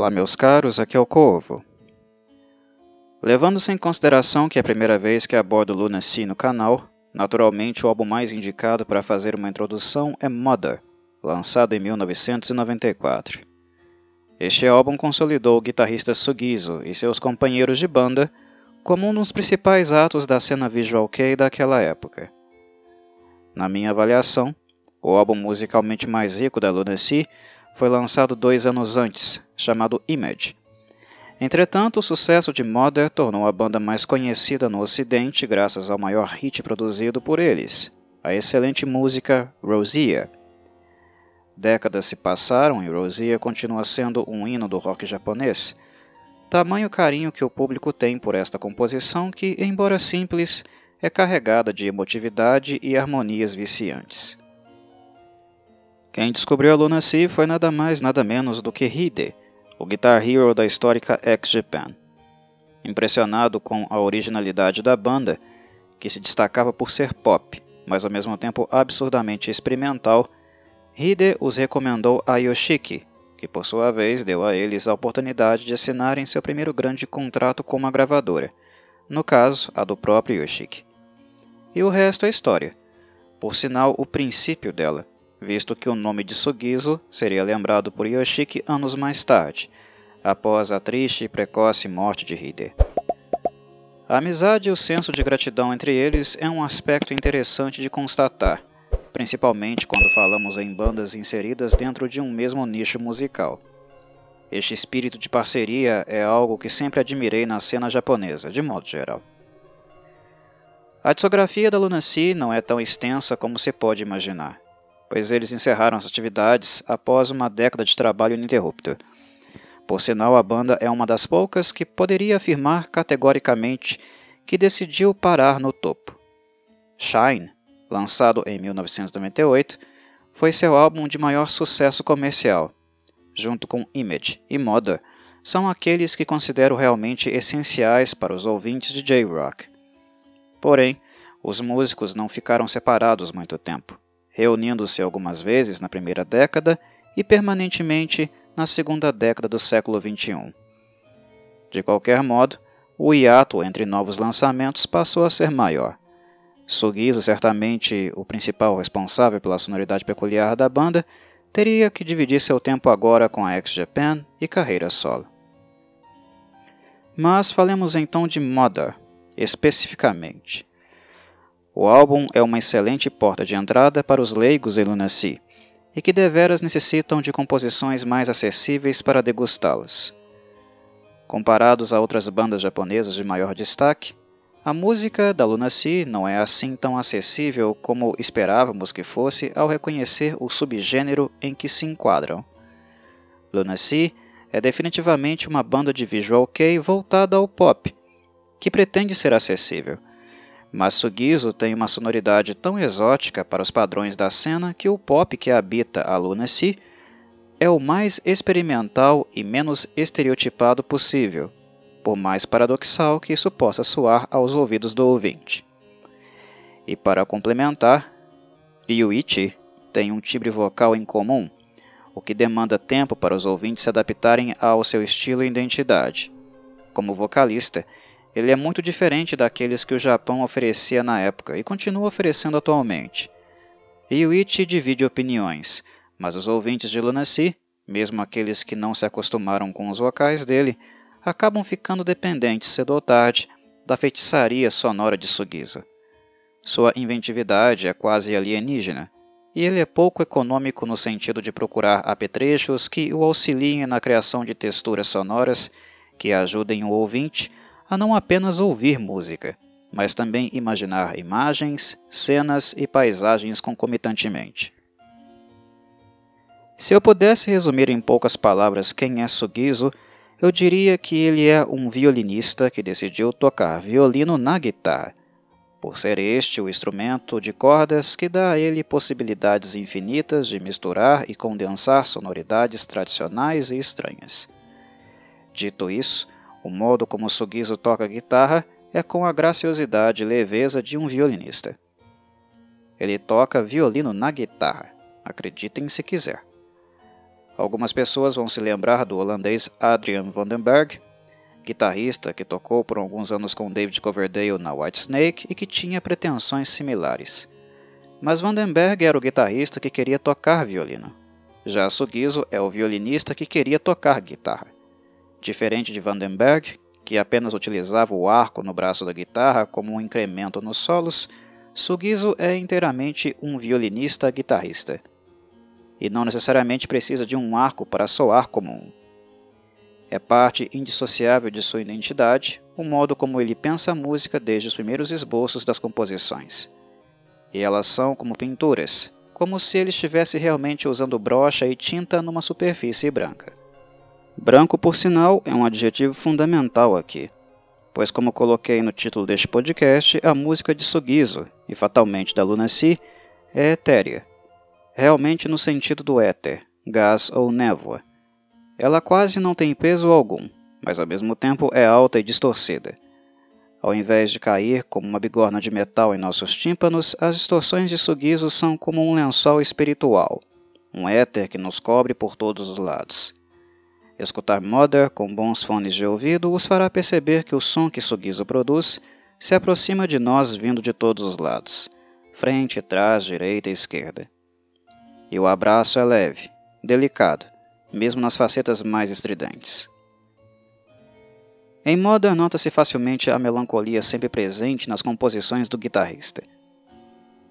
Olá, meus caros, aqui é o Corvo. Levando-se em consideração que é a primeira vez que abordo Lunacy no canal, naturalmente o álbum mais indicado para fazer uma introdução é Mother, lançado em 1994. Este álbum consolidou o guitarrista Sugizo e seus companheiros de banda como um dos principais atos da cena visual kei daquela época. Na minha avaliação, o álbum musicalmente mais rico da Lunacy foi lançado dois anos antes, chamado Image. Entretanto, o sucesso de Mother tornou a banda mais conhecida no Ocidente graças ao maior hit produzido por eles, a excelente música Rosia. Décadas se passaram e Rosia continua sendo um hino do rock japonês. Tamanho carinho que o público tem por esta composição que, embora simples, é carregada de emotividade e harmonias viciantes. Quem descobriu a Lunacy foi nada mais nada menos do que Hide, o Guitar Hero da histórica X-Japan. Impressionado com a originalidade da banda, que se destacava por ser pop, mas ao mesmo tempo absurdamente experimental, Hide os recomendou a Yoshiki, que por sua vez deu a eles a oportunidade de assinarem seu primeiro grande contrato com uma gravadora, no caso, a do próprio Yoshiki. E o resto é história. Por sinal, o princípio dela, visto que o nome de Sugizo seria lembrado por Yoshiki anos mais tarde, após a triste e precoce morte de Hide. A amizade e o senso de gratidão entre eles é um aspecto interessante de constatar, principalmente quando falamos em bandas inseridas dentro de um mesmo nicho musical. Este espírito de parceria é algo que sempre admirei na cena japonesa, de modo geral. A discografia da Lunacy não é tão extensa como se pode imaginar pois eles encerraram as atividades após uma década de trabalho ininterrupto. Por sinal, a banda é uma das poucas que poderia afirmar categoricamente que decidiu parar no topo. Shine, lançado em 1998, foi seu álbum de maior sucesso comercial. Junto com Image e Moda, são aqueles que considero realmente essenciais para os ouvintes de J-Rock. Porém, os músicos não ficaram separados muito tempo reunindo-se algumas vezes na primeira década e permanentemente na segunda década do século XXI. De qualquer modo, o hiato entre novos lançamentos passou a ser maior. Sugizo, certamente o principal responsável pela sonoridade peculiar da banda, teria que dividir seu tempo agora com a X-Japan e carreira solo. Mas falemos então de Mother, especificamente. O álbum é uma excelente porta de entrada para os leigos em Lunacy, e que deveras necessitam de composições mais acessíveis para degustá-las. Comparados a outras bandas japonesas de maior destaque, a música da Lunacy não é assim tão acessível como esperávamos que fosse ao reconhecer o subgênero em que se enquadram. Lunacy é definitivamente uma banda de visual kei voltada ao pop, que pretende ser acessível mas Sugizo tem uma sonoridade tão exótica para os padrões da cena que o pop que habita a Lunacy é o mais experimental e menos estereotipado possível, por mais paradoxal que isso possa soar aos ouvidos do ouvinte. E para complementar, Ryuichi tem um timbre vocal em comum, o que demanda tempo para os ouvintes se adaptarem ao seu estilo e identidade. Como vocalista, ele é muito diferente daqueles que o Japão oferecia na época e continua oferecendo atualmente. Ryuichi divide opiniões, mas os ouvintes de Lunacy, mesmo aqueles que não se acostumaram com os vocais dele, acabam ficando dependentes cedo ou tarde da feitiçaria sonora de Sugizo. Sua inventividade é quase alienígena, e ele é pouco econômico no sentido de procurar apetrechos que o auxiliem na criação de texturas sonoras que ajudem o ouvinte a não apenas ouvir música, mas também imaginar imagens, cenas e paisagens concomitantemente. Se eu pudesse resumir em poucas palavras quem é Sugizo, eu diria que ele é um violinista que decidiu tocar violino na guitarra, por ser este o instrumento de cordas que dá a ele possibilidades infinitas de misturar e condensar sonoridades tradicionais e estranhas. Dito isso, o modo como Sugizo toca guitarra é com a graciosidade e leveza de um violinista. Ele toca violino na guitarra, acreditem se quiser. Algumas pessoas vão se lembrar do holandês Adrian Vandenberg, guitarrista que tocou por alguns anos com David Coverdale na Whitesnake e que tinha pretensões similares. Mas Vandenberg era o guitarrista que queria tocar violino. Já Sugizo é o violinista que queria tocar guitarra. Diferente de Vandenberg, que apenas utilizava o arco no braço da guitarra como um incremento nos solos, Sugizo é inteiramente um violinista guitarrista e não necessariamente precisa de um arco para soar como um. É parte indissociável de sua identidade o modo como ele pensa a música desde os primeiros esboços das composições. E elas são como pinturas, como se ele estivesse realmente usando brocha e tinta numa superfície branca. Branco, por sinal, é um adjetivo fundamental aqui, pois, como coloquei no título deste podcast, a música de Sugizo, e fatalmente da Luna Si, é etérea, realmente no sentido do éter, gás ou névoa. Ela quase não tem peso algum, mas ao mesmo tempo é alta e distorcida. Ao invés de cair como uma bigorna de metal em nossos tímpanos, as distorções de Sugizo são como um lençol espiritual, um éter que nos cobre por todos os lados. Escutar Mother com bons fones de ouvido os fará perceber que o som que Sugizo produz se aproxima de nós vindo de todos os lados, frente, trás, direita e esquerda e o abraço é leve, delicado, mesmo nas facetas mais estridentes. Em Modern nota-se facilmente a melancolia sempre presente nas composições do guitarrista.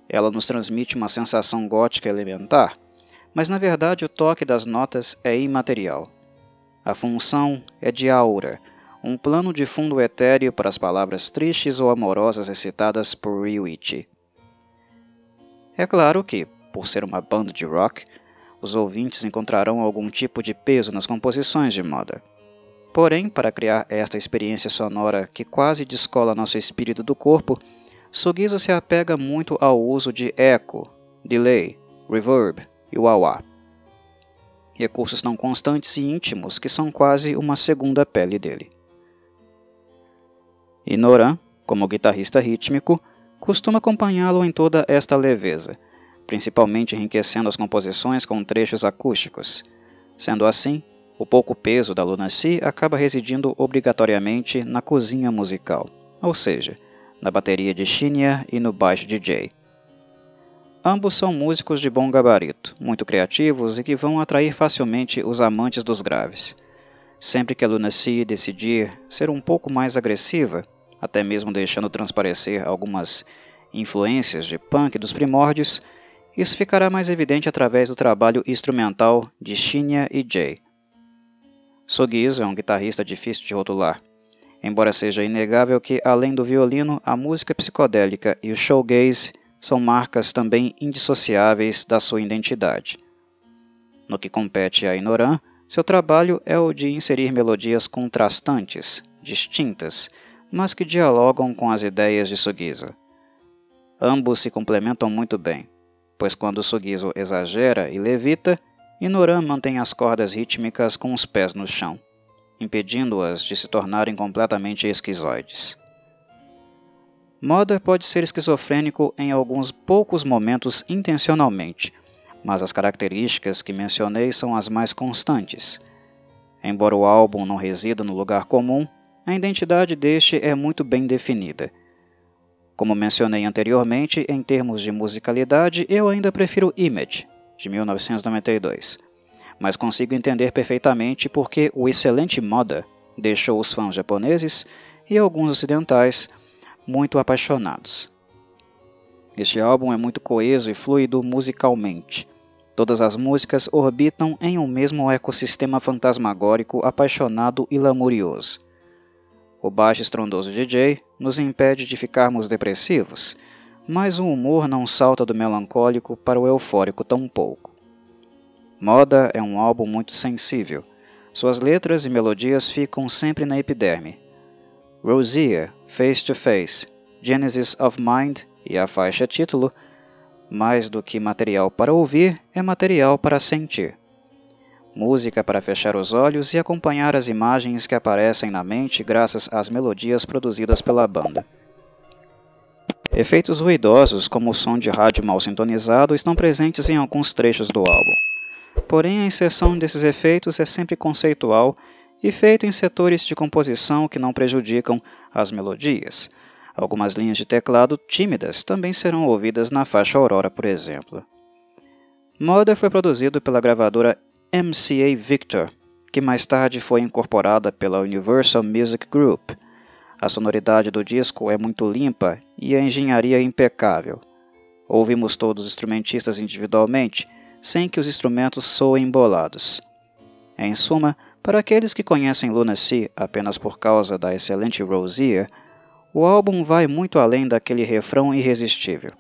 Ela nos transmite uma sensação gótica elementar, mas na verdade o toque das notas é imaterial. A função é de aura, um plano de fundo etéreo para as palavras tristes ou amorosas recitadas por Ryuichi. É claro que, por ser uma banda de rock, os ouvintes encontrarão algum tipo de peso nas composições de Mother. Porém, para criar esta experiência sonora que quase descola nosso espírito do corpo, Sugizo se apega muito ao uso de eco, delay, reverb e wah-wah. Recursos tão constantes e íntimos que são quase uma segunda pele dele. E Noran, como guitarrista rítmico, costuma acompanhá-lo em toda esta leveza, principalmente enriquecendo as composições com trechos acústicos. Sendo assim, o pouco peso da Lunacy acaba residindo obrigatoriamente na cozinha musical, ou seja, na bateria de Shinya e no baixo de Jay. Ambos são músicos de bom gabarito, muito criativos e que vão atrair facilmente os amantes dos graves. Sempre que a Lunacy decidir ser um pouco mais agressiva, até mesmo deixando transparecer algumas influências de punk dos primórdios, isso ficará mais evidente através do trabalho instrumental de Shinya e Jay. Sogizo é um guitarrista difícil de rotular, embora seja inegável que, além do violino, a música psicodélica e o showgaze são marcas também indissociáveis da sua identidade. No que compete a Inoran, seu trabalho é o de inserir melodias contrastantes, distintas, mas que dialogam com as ideias de Sugizo. Ambos se complementam muito bem pois quando Sugizo exagera e levita, Inoran mantém as cordas rítmicas com os pés no chão, impedindo-as de se tornarem completamente esquizoides. Moda pode ser esquizofrênico em alguns poucos momentos intencionalmente, mas as características que mencionei são as mais constantes. Embora o álbum não resida no lugar comum, a identidade deste é muito bem definida como mencionei anteriormente, em termos de musicalidade, eu ainda prefiro Image, de 1992, mas consigo entender perfeitamente porque o excelente Moda deixou os fãs japoneses e alguns ocidentais muito apaixonados. Este álbum é muito coeso e fluido musicalmente. Todas as músicas orbitam em um mesmo ecossistema fantasmagórico apaixonado e lamurioso. O baixo estrondoso DJ nos impede de ficarmos depressivos, mas o humor não salta do melancólico para o eufórico tão pouco. Moda é um álbum muito sensível. Suas letras e melodias ficam sempre na epiderme. Rosia, Face to Face, Genesis of Mind e a faixa título, mais do que material para ouvir, é material para sentir música para fechar os olhos e acompanhar as imagens que aparecem na mente graças às melodias produzidas pela banda. Efeitos ruidosos, como o som de rádio mal sintonizado, estão presentes em alguns trechos do álbum. Porém, a inserção desses efeitos é sempre conceitual e feita em setores de composição que não prejudicam as melodias. Algumas linhas de teclado tímidas também serão ouvidas na faixa Aurora, por exemplo. Mother foi produzido pela gravadora MCA Victor, que mais tarde foi incorporada pela Universal Music Group. A sonoridade do disco é muito limpa e a engenharia é impecável. Ouvimos todos os instrumentistas individualmente, sem que os instrumentos soem embolados. Em suma, para aqueles que conhecem Lunacy apenas por causa da excelente Rosier, o álbum vai muito além daquele refrão irresistível.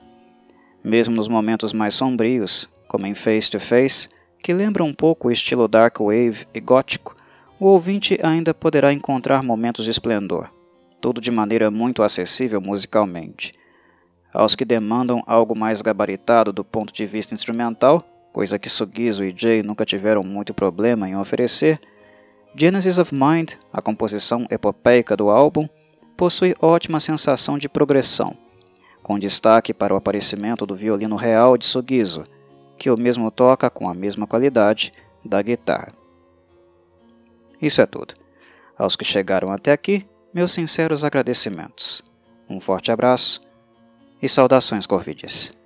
Mesmo nos momentos mais sombrios, como em Face to Face, que lembra um pouco o estilo dark wave e gótico, o ouvinte ainda poderá encontrar momentos de esplendor tudo de maneira muito acessível musicalmente. Aos que demandam algo mais gabaritado do ponto de vista instrumental, coisa que Sugizo e Jay nunca tiveram muito problema em oferecer, Genesis of Mind, a composição epopeica do álbum, possui ótima sensação de progressão, com destaque para o aparecimento do violino real de Sugizo, que o mesmo toca com a mesma qualidade da guitarra. Isso é tudo. Aos que chegaram até aqui, meus sinceros agradecimentos. Um forte abraço e saudações Corvides.